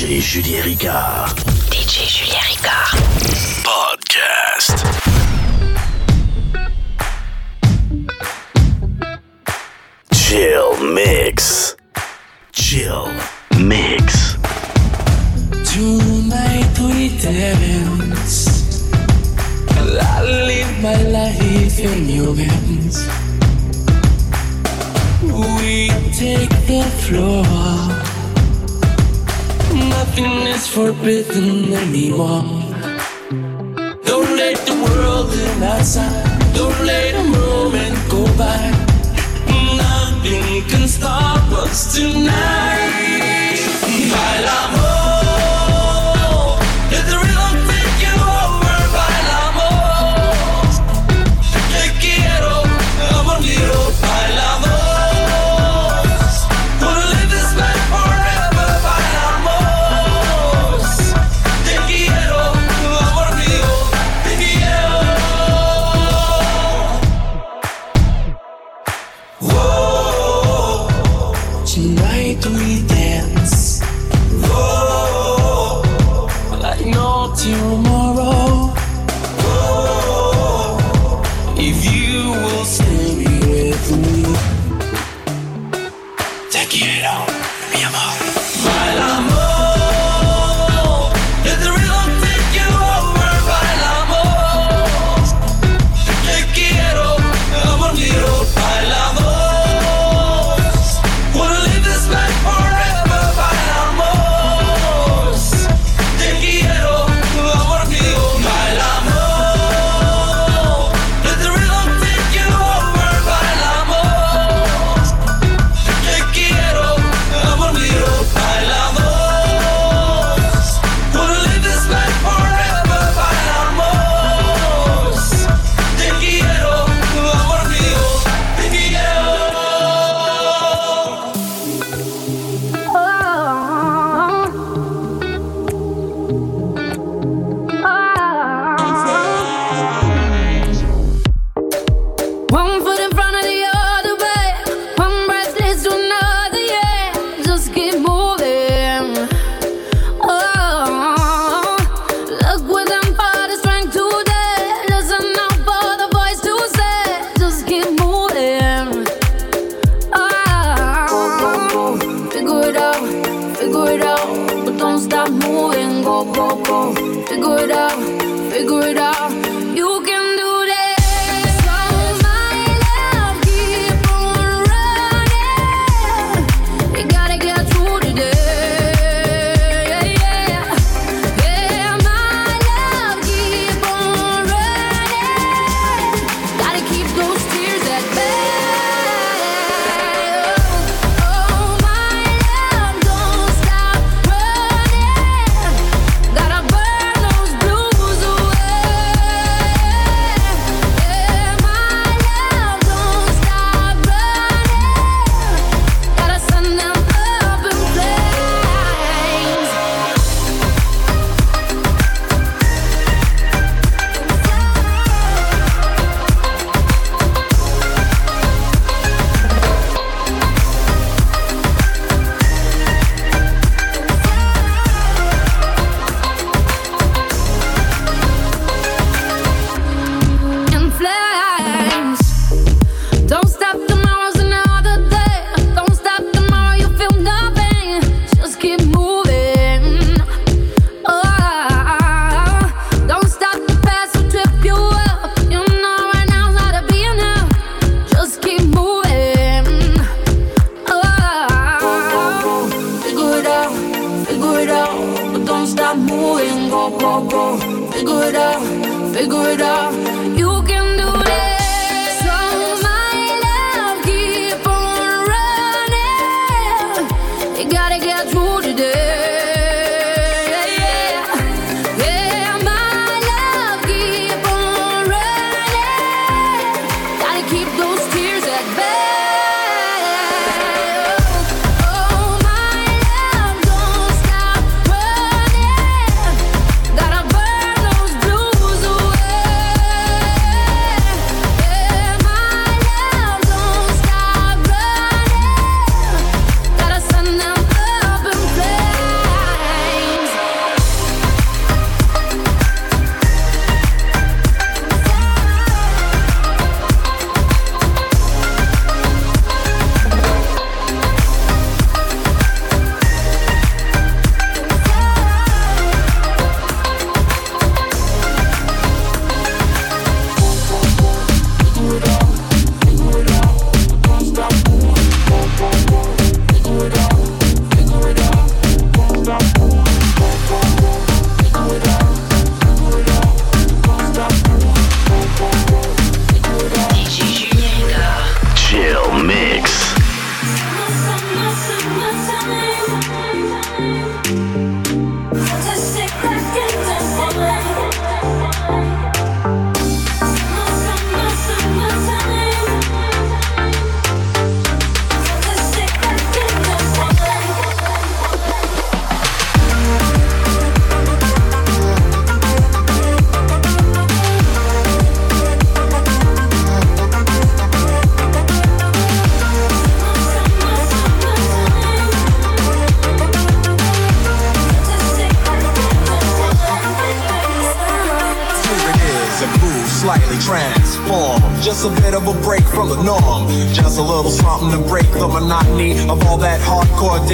DJ Julien Ricard. DJ Julien Ricard. Podcast. Chill Mix. Chill Mix. Tonight we dance. I live my life in your hands. We take the floor. Nothing is forbidden anymore. Don't let the world in outside. Don't let a moment go by. Nothing can stop us tonight. Bailamos.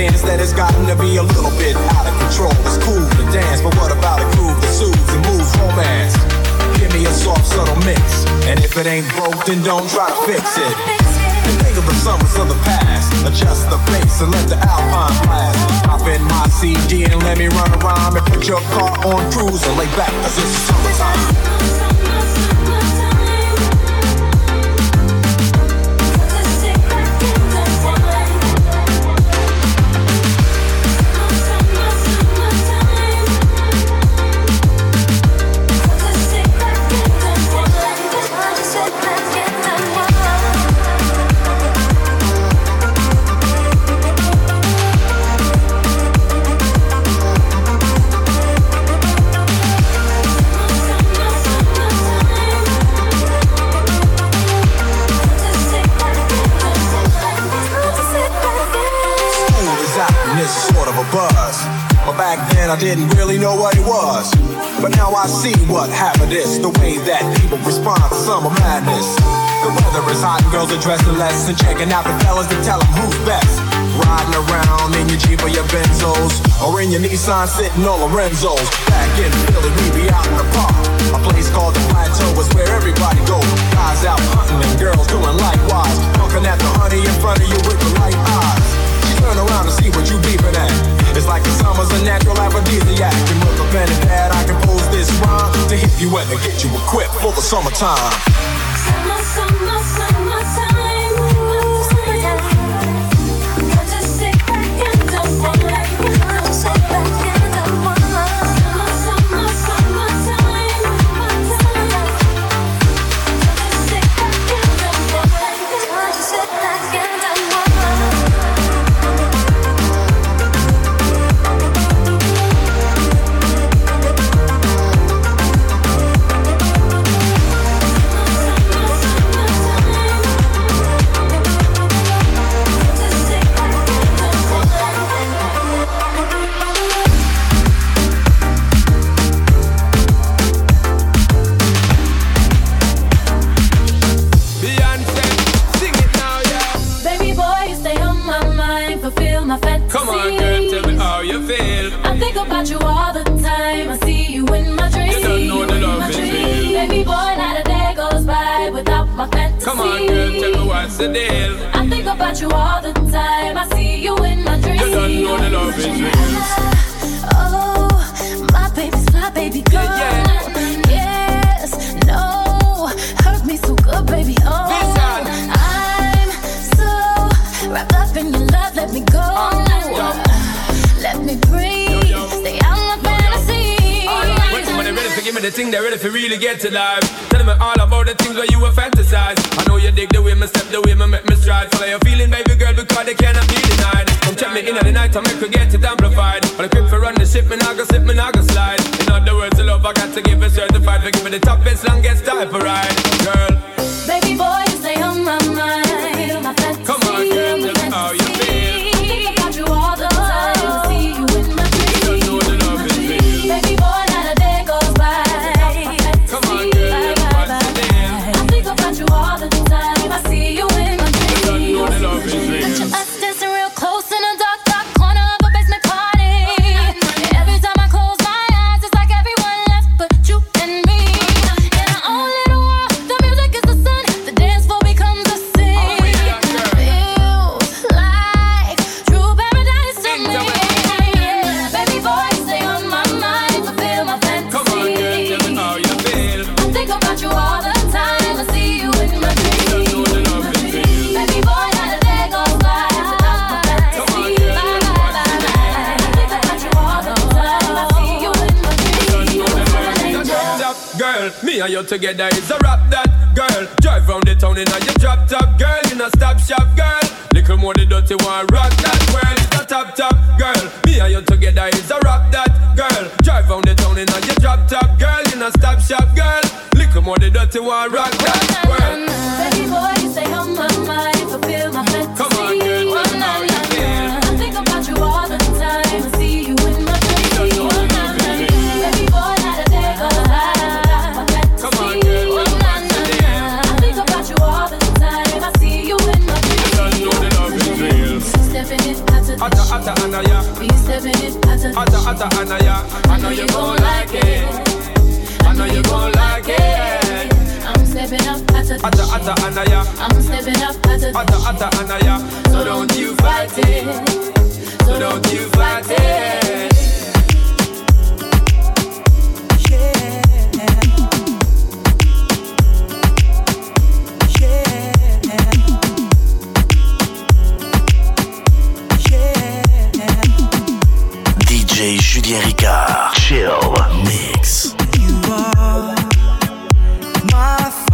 Dance that has gotten to be a little bit out of control. It's cool to dance, but what about a groove that soothes and moves romance? Give me a soft, subtle mix. And if it ain't broke, then don't try to fix it. Think of the summers of the past. Adjust the bass and let the alpine blast. Pop in my CD and let me run around and put your car on cruise and lay back as it's summertime. I didn't really know what it was. But now I see what happened is the way that people respond to summer madness. The weather is hot and girls are dressing less and checking out the fellas to tell them who's best. Riding around in your Jeep or your Benzos or in your Nissan sitting on Lorenzo's. Back in Philly, we be out in the park. A place called the Plateau is where everybody goes. Guys out hunting and girls doing likewise. Looking at the honey in front of you with the light eyes. Turn around and see what you beeping at. It's like the summer's a natural aphrodisiac. And with a pen and pad, I compose this rhyme to hit you and to get you equipped for the summertime. Thing, they ready to really get to life. Tell me all about the things where you were fantasize. I know you dig the way me step, the way me make me stride. Follow your feeling, baby girl, because they cannot be denied. Come check me in at the night, I make her get it amplified. On the quick for run the ship, me nah go slip, me go slide. In other words, the love I got to give it certified. For give me the toughest, longest type of ride, girl. Together is a rap that girl. Drive round the town in a your drop top girl, you know stop shop girl. Little more the dirty one, rock that world is a top top girl. Me and you together is a rap that girl. Drive round the town in a your drop top girl, you know stop shop girl. Little more the dirty one, rock that world. Baby boy, you stay on my mind, fulfill my fantasy. Come on, girl, tell me hotter, hotter, I know. I know you gon' like it. I know you gon' like it. I'm stepping up hotter, hotter, I know ya. I'm stepping up hotter, hotter, I know ya. So don't you fight it. So don't you fight it. Julien Ricard. Chill. Mix. You are my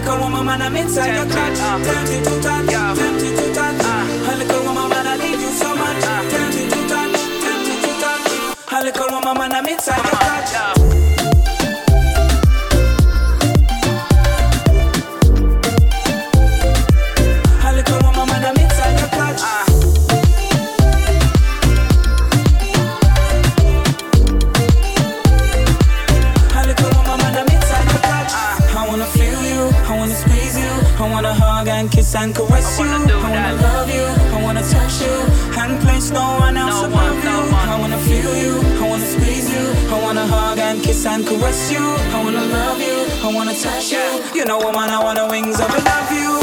little woman, man, I'm inside your clutch. Uh, tempted to touch, yeah. tempted to touch. Uh, a little woman, man, I need you so much. Uh, tempted to touch, tempted to touch. A little woman, man, I'm inside your clutch. and caress you. I wanna love you, I wanna touch you. You know I wanna, I wanna wings up and love you.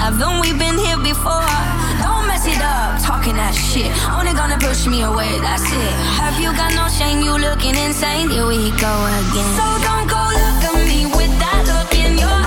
Have we been here before? Don't mess it up, talking that shit. Only gonna push me away, that's it. Have you got no shame? You looking insane? Here we go again. So don't go look at me with that look in your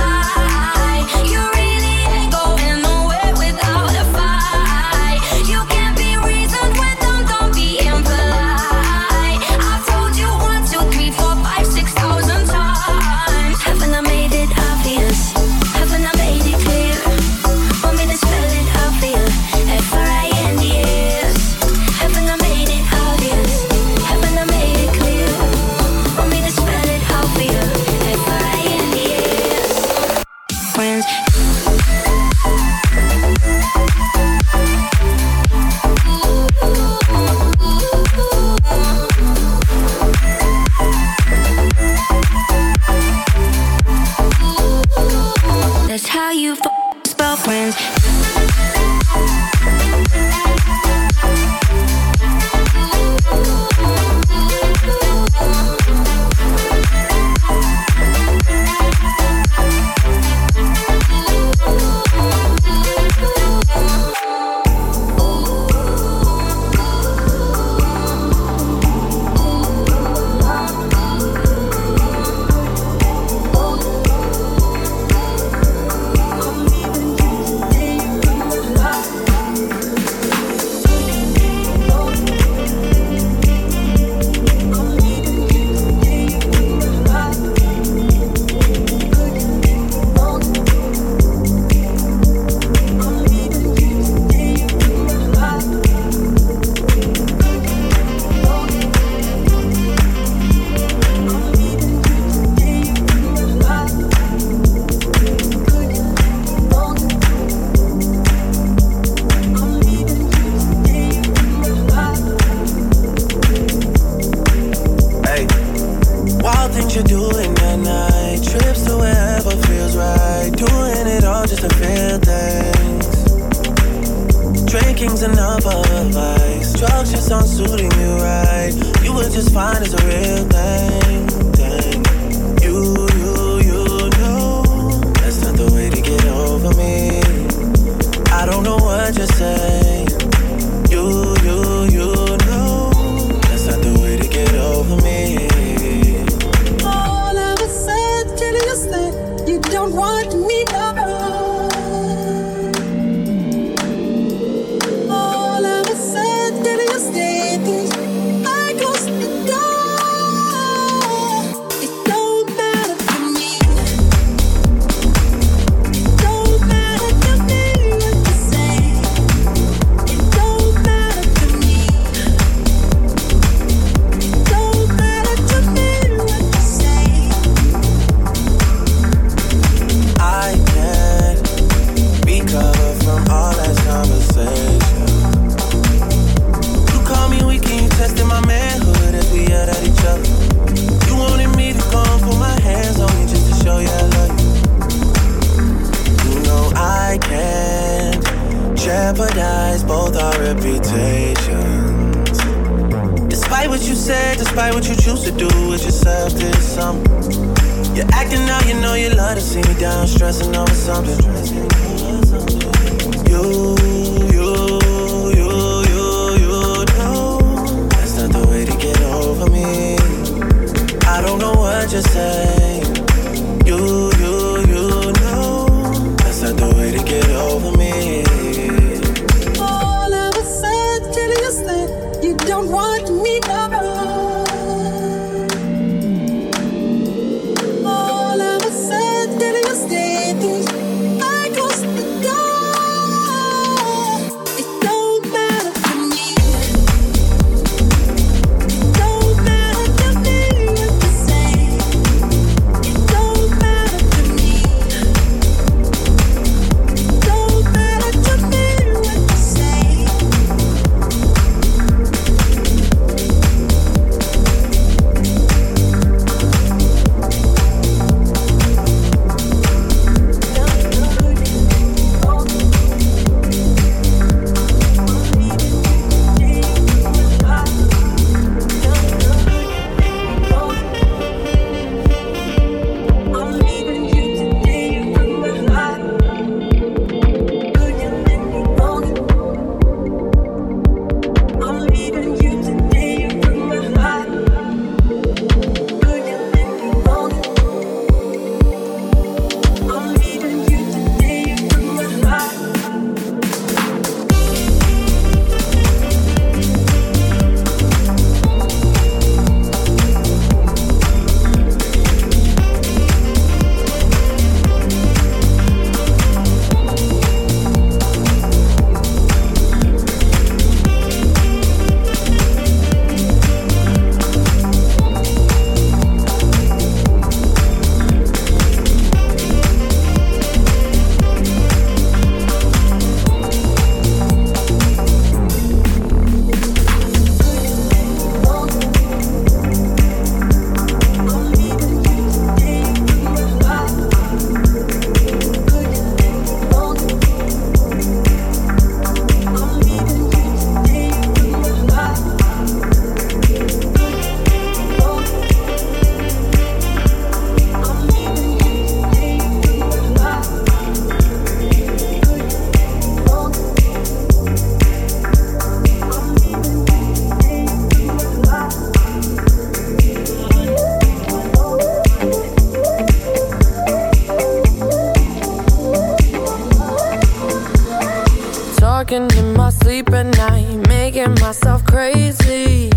my sleep at night, making myself crazy.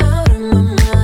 Out of my mind.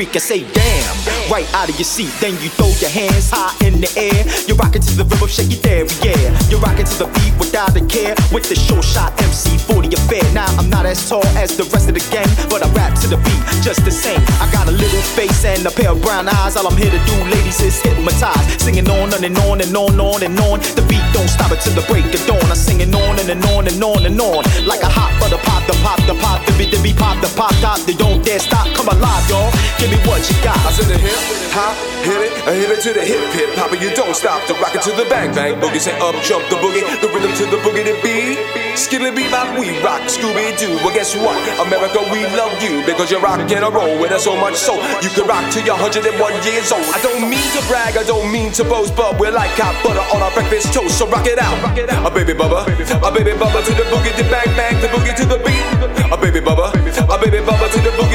Freak and say damn. Right out of your seat. Then you throw your hands high in the air. You're rocking to the rhythm, shake it there, yeah. You're rocking to the beat without a care. With the short shot MC 40 affair. Now I'm not as tall as the rest of the gang, but I rap to the beat just the same. I got a little face and a pair of brown eyes. All I'm here to do, ladies, is hypnotize. Singing on and, and on and on, on and on. The beat don't stop until the break of dawn. I'm singing on and, and on and on and on. Like a hot butter pop, the pop, the pop, the beat, the beat, pop, the pop, top. They don't dare stop. Come alive, y'all. Give me what you got. I said the hip hop, hit it, a hit it to the hip hip hopper. You don't stop the rocket to the bang bang boogie. Say up jump the boogie, the rhythm to the boogie to beat. Skilly beat bop, we rock Scooby Doo. Well, guess what? America, we love you because you're rocking a roll with us so much so you can rock till you're 101 years old. I don't mean to brag, I don't mean to boast, but we're like hot butter on our breakfast toast. So rock it out, a baby bubba, a baby bubba to the boogie, the bang bang, the boogie to the beat. A baby bubba, a baby bubba to the boogie,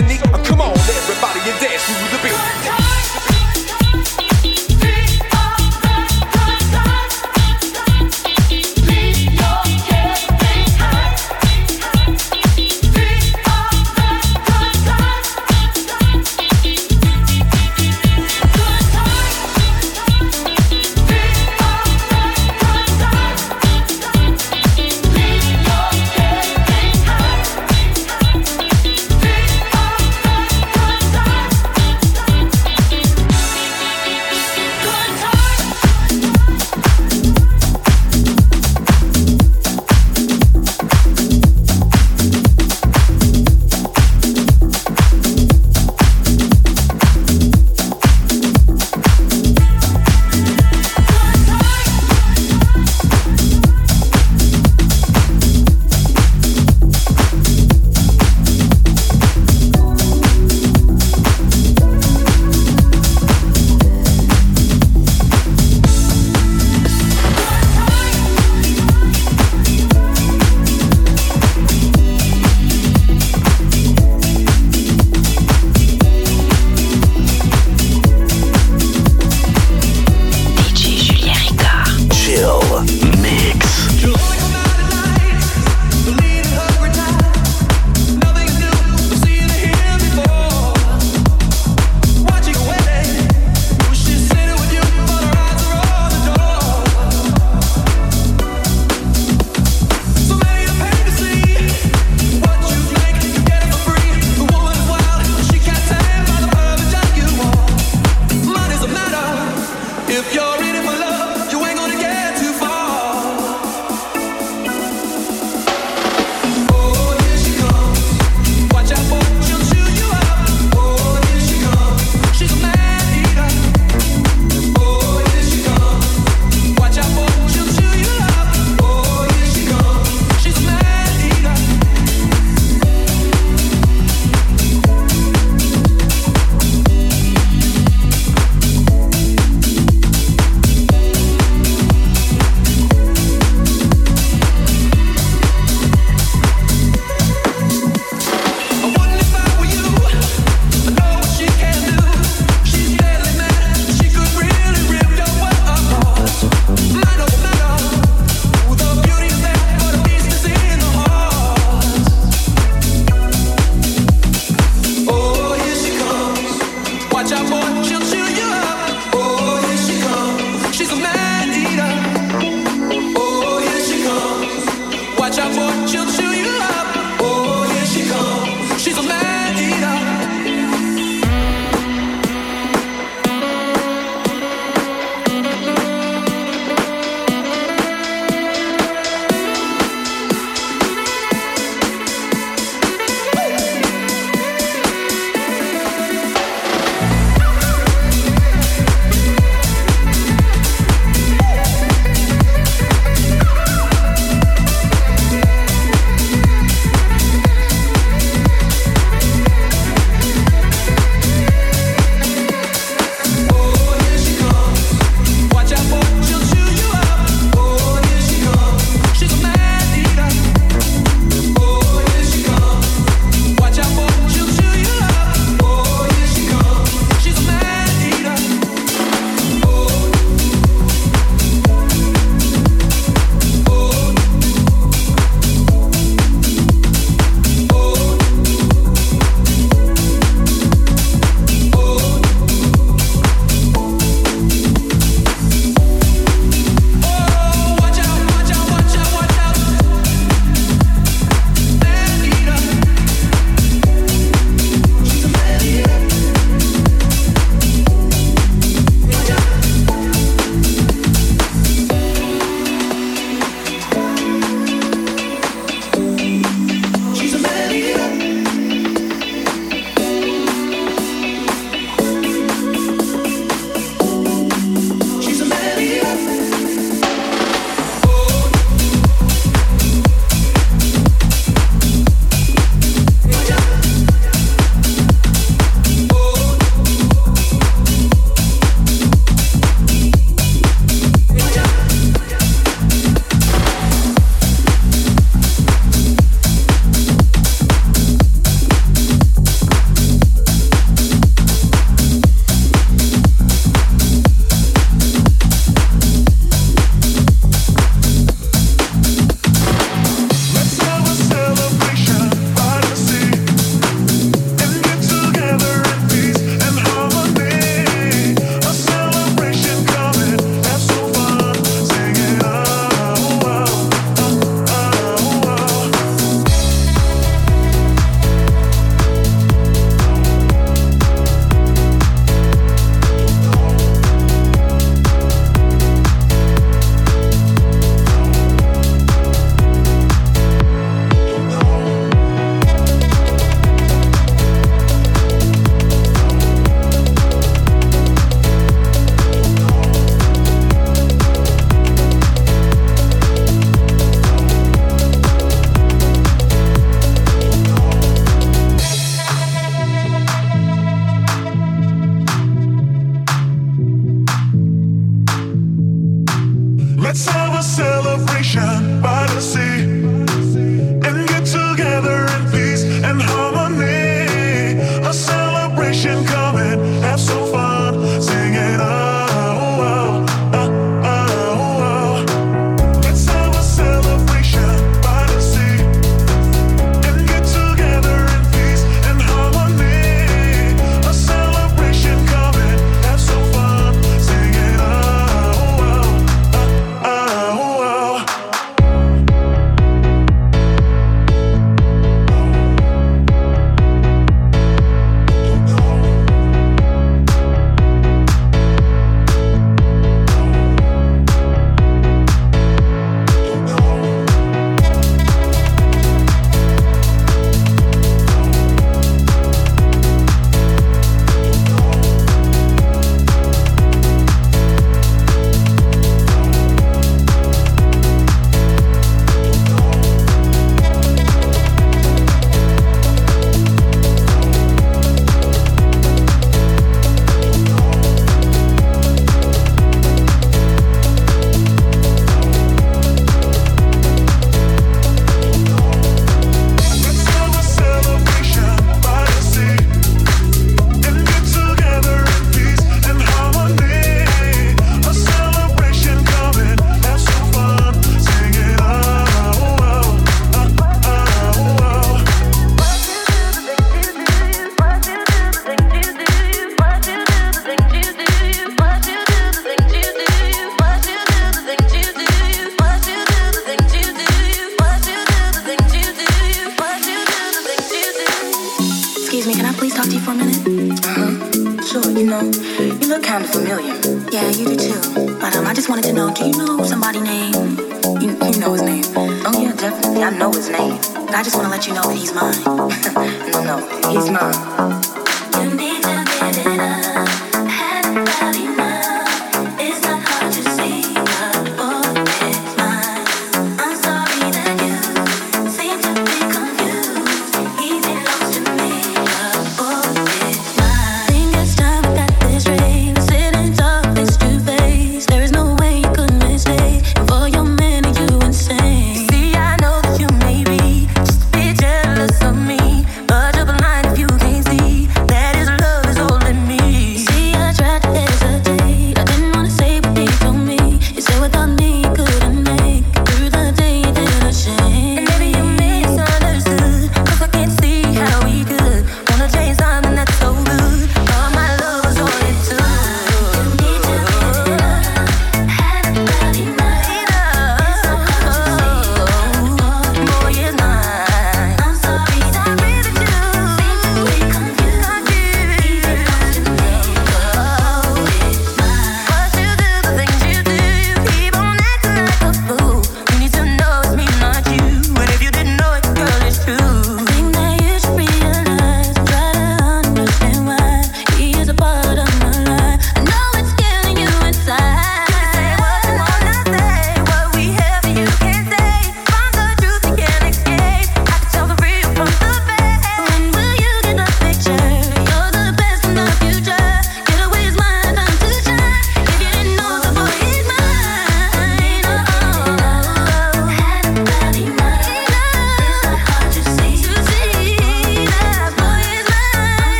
unique.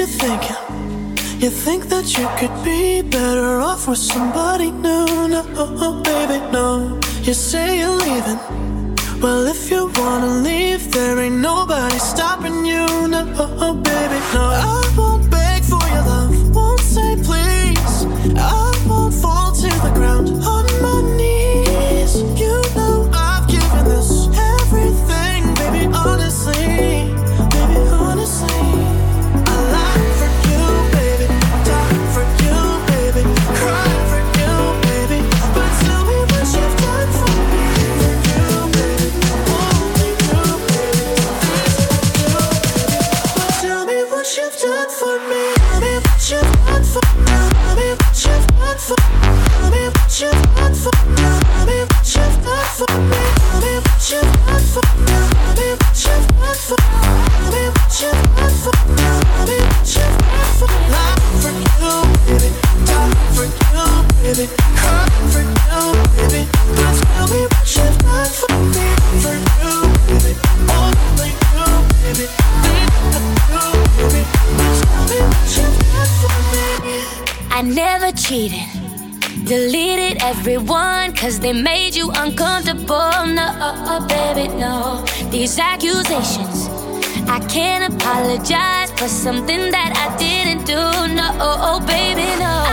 you thinking? You think that you could be better off with somebody new? No, oh, baby, no. You say you're leaving. Well, if you wanna leave, there ain't nobody stopping you. No, oh, baby, no. I won't. Be cheating. Deleted everyone, cause they made you uncomfortable. No, uh, uh, baby, no. These accusations, I can't apologize for something that I didn't do. No, oh, oh baby, no.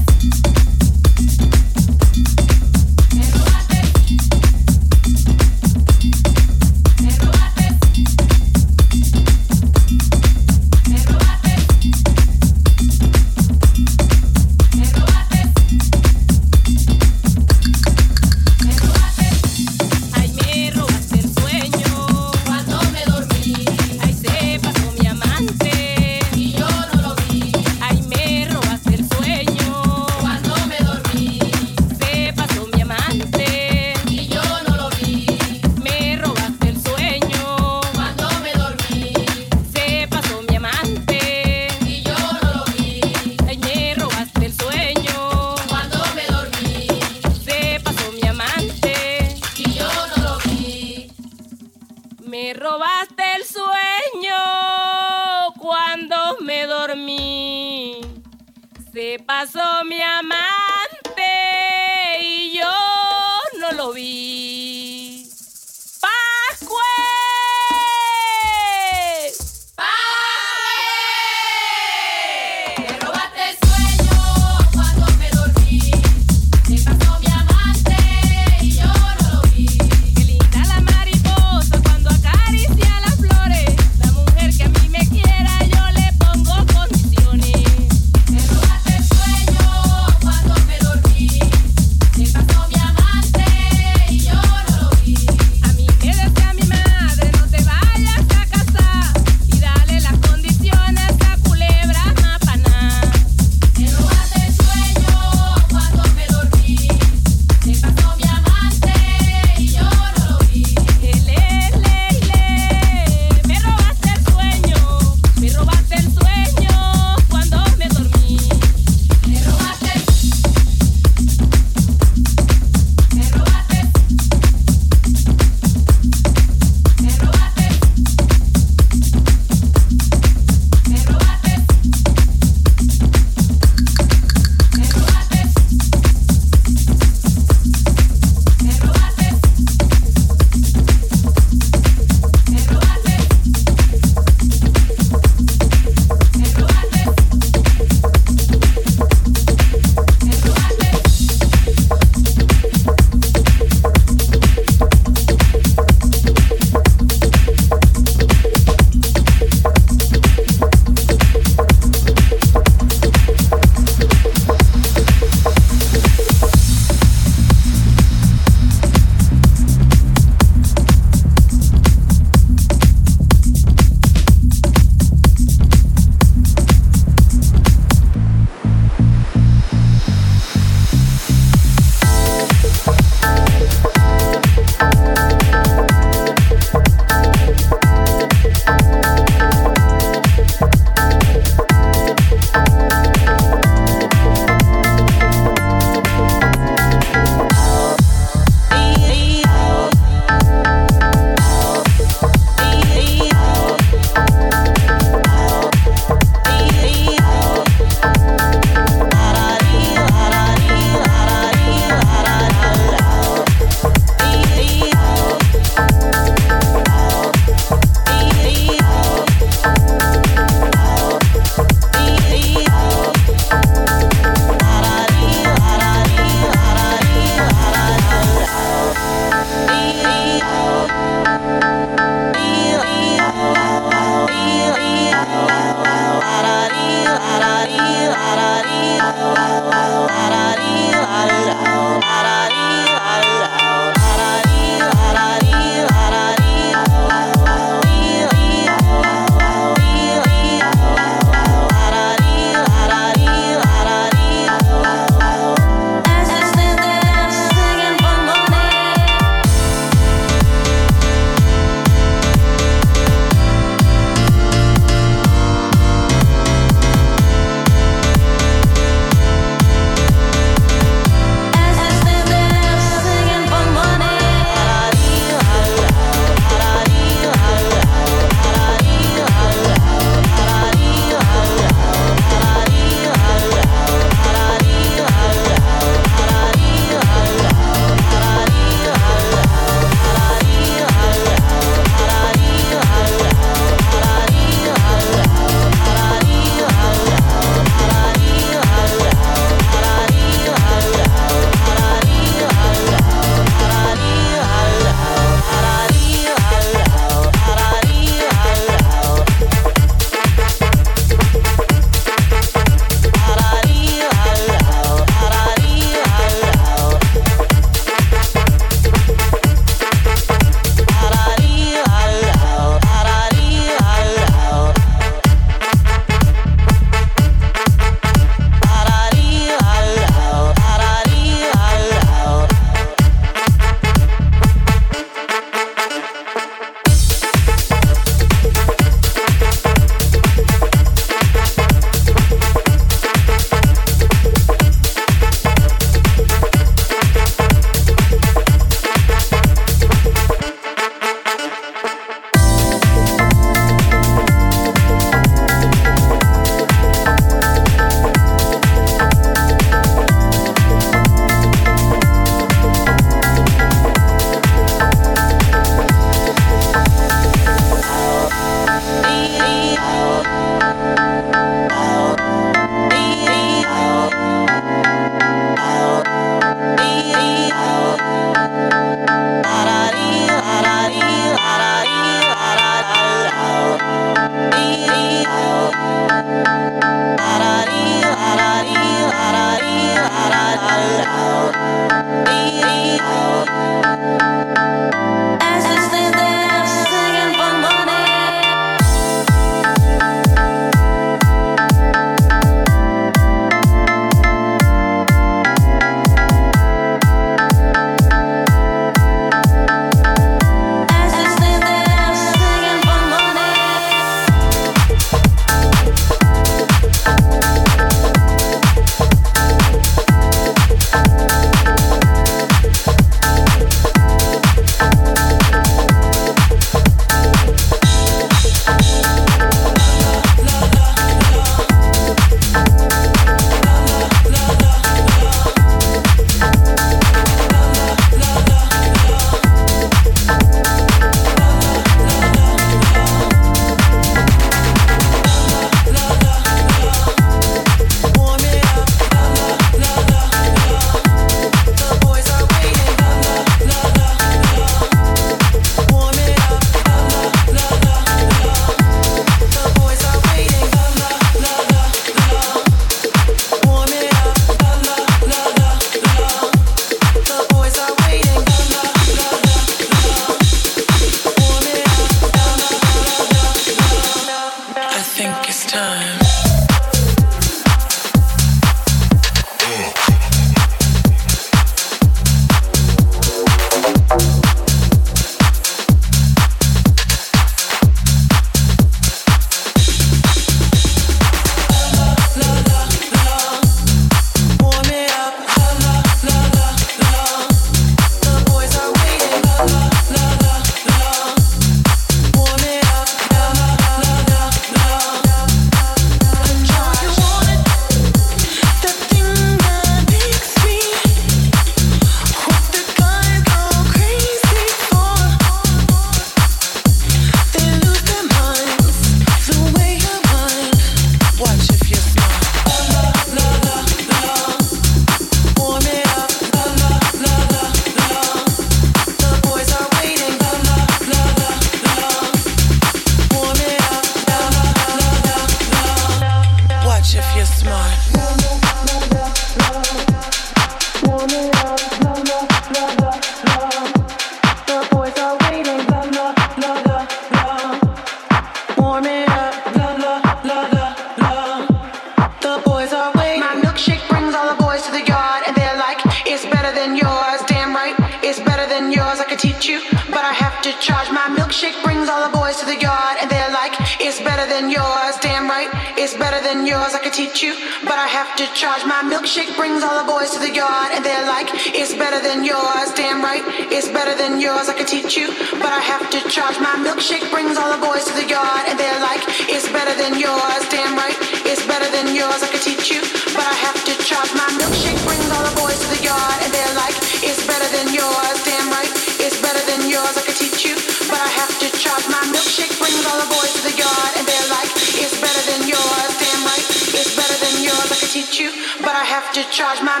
You, but I have to charge. My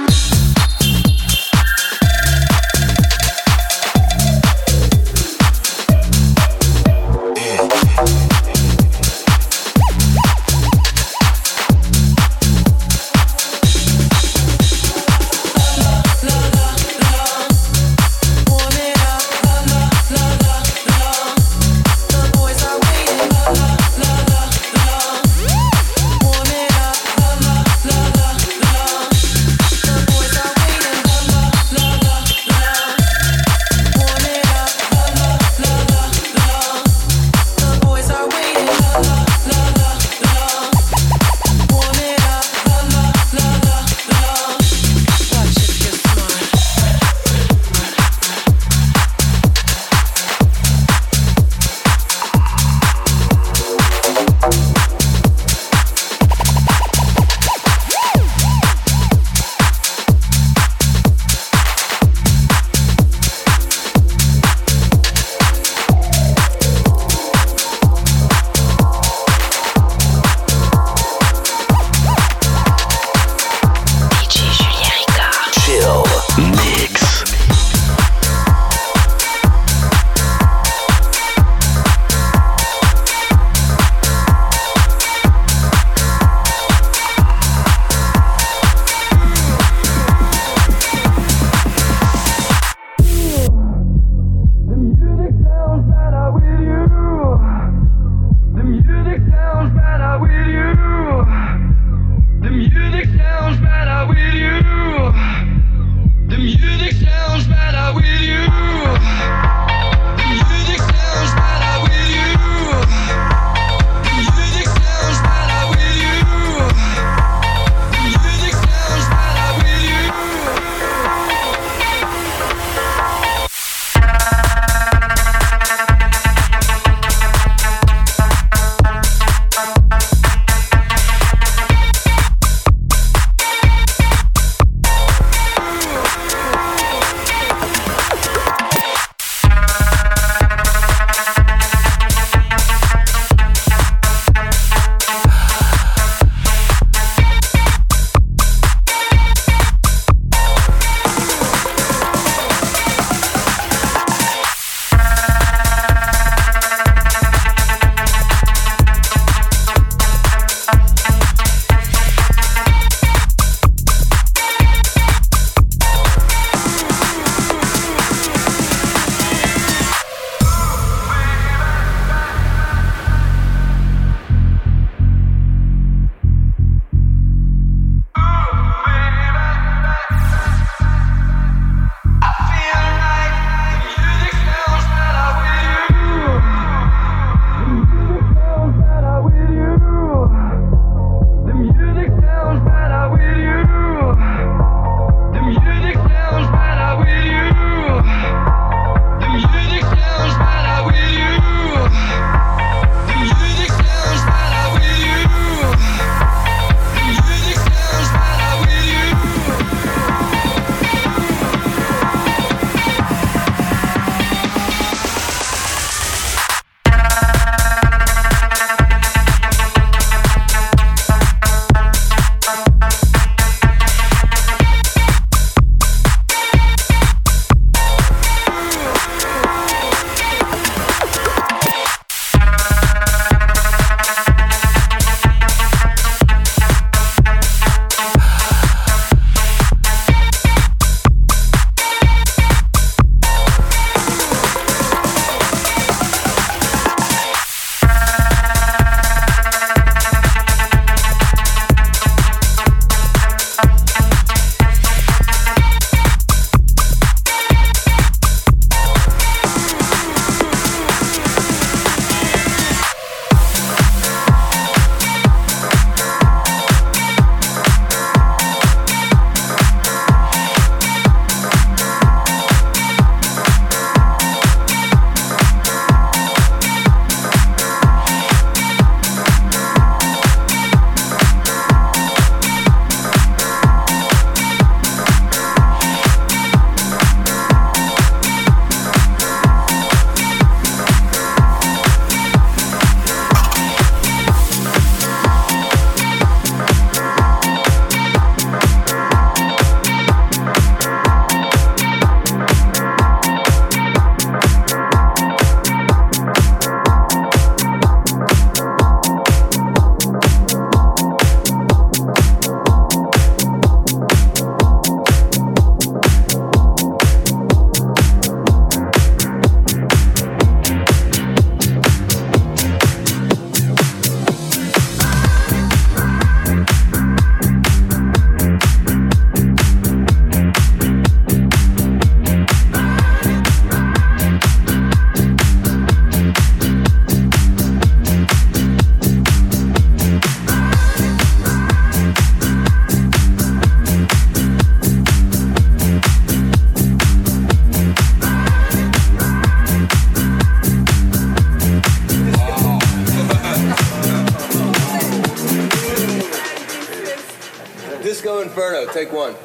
take one.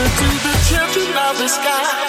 To to the children of the sky.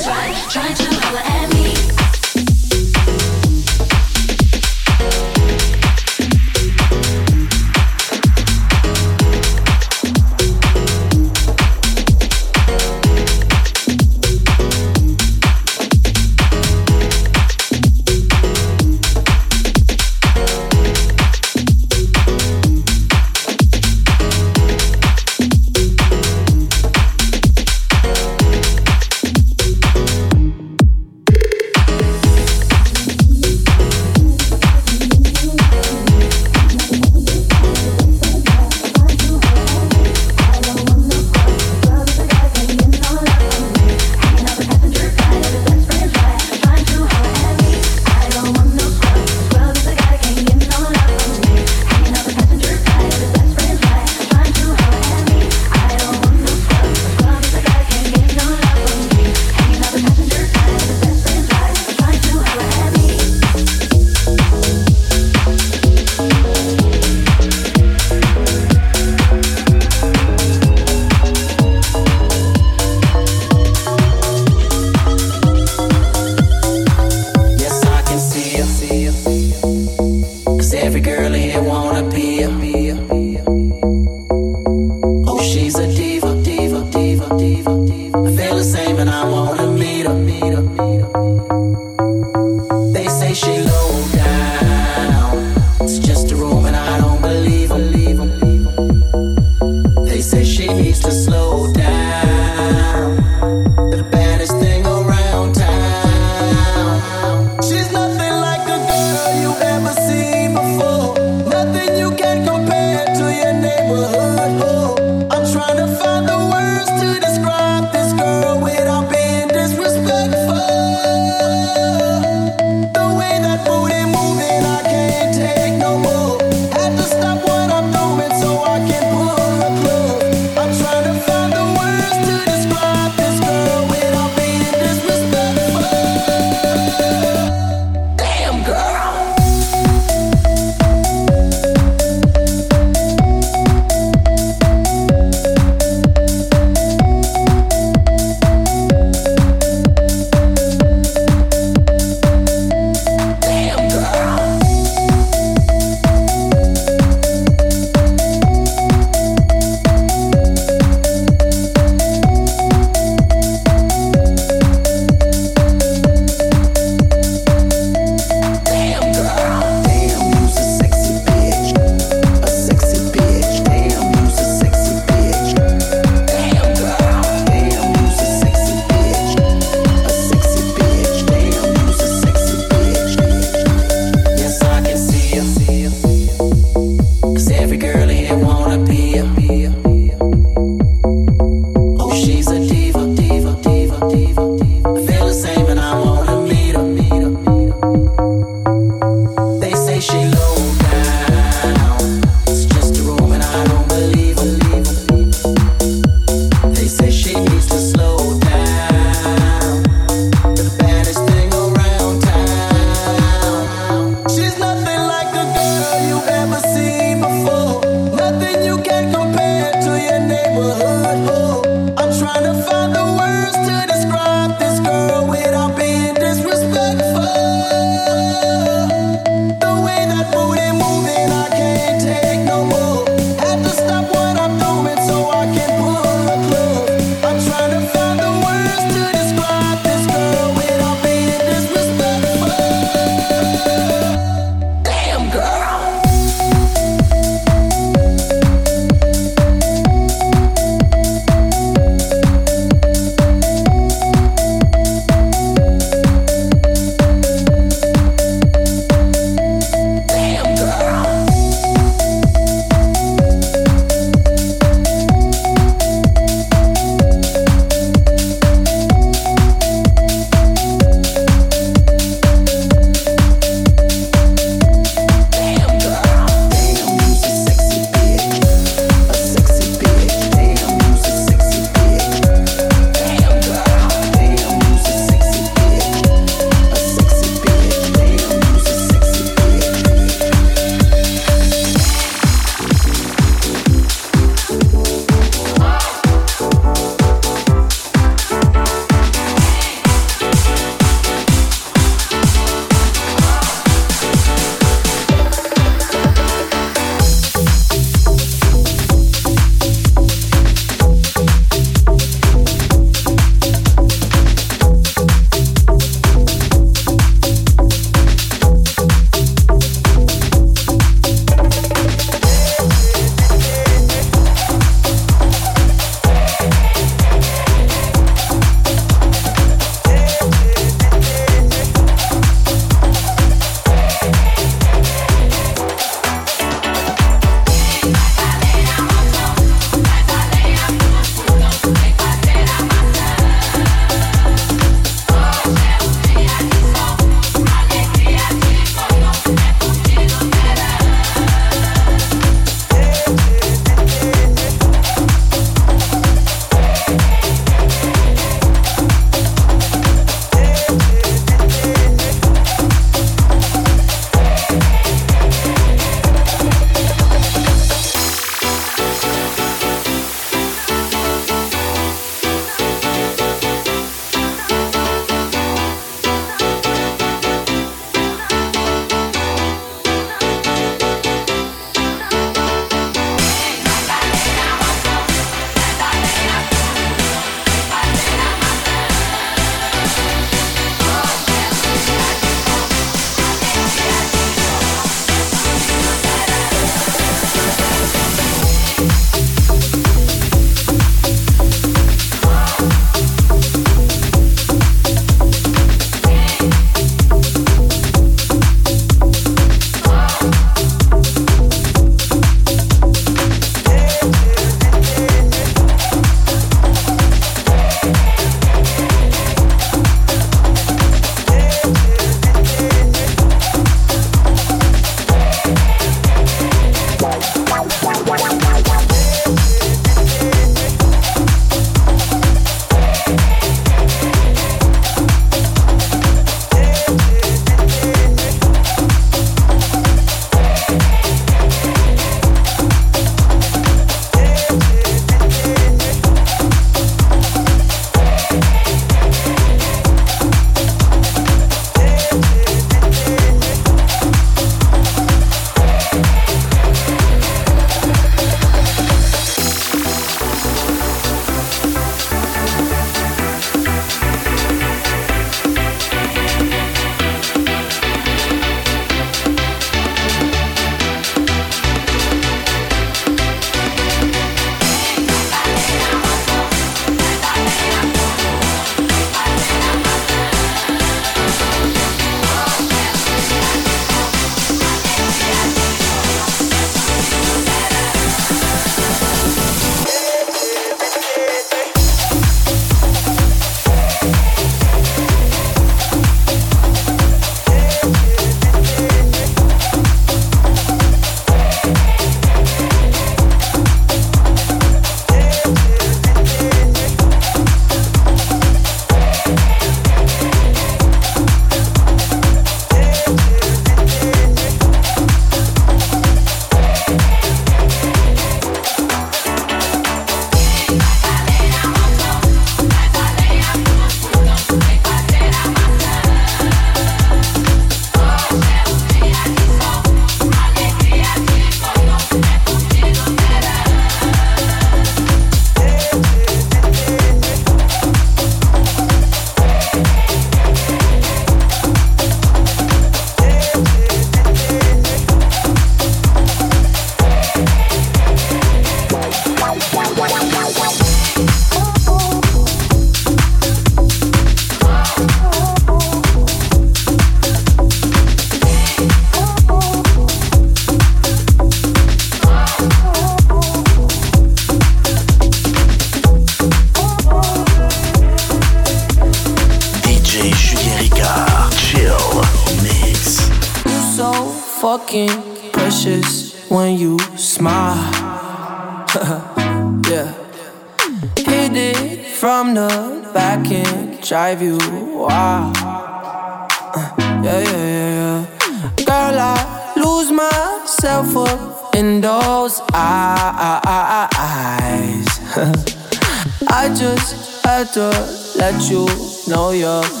You know you're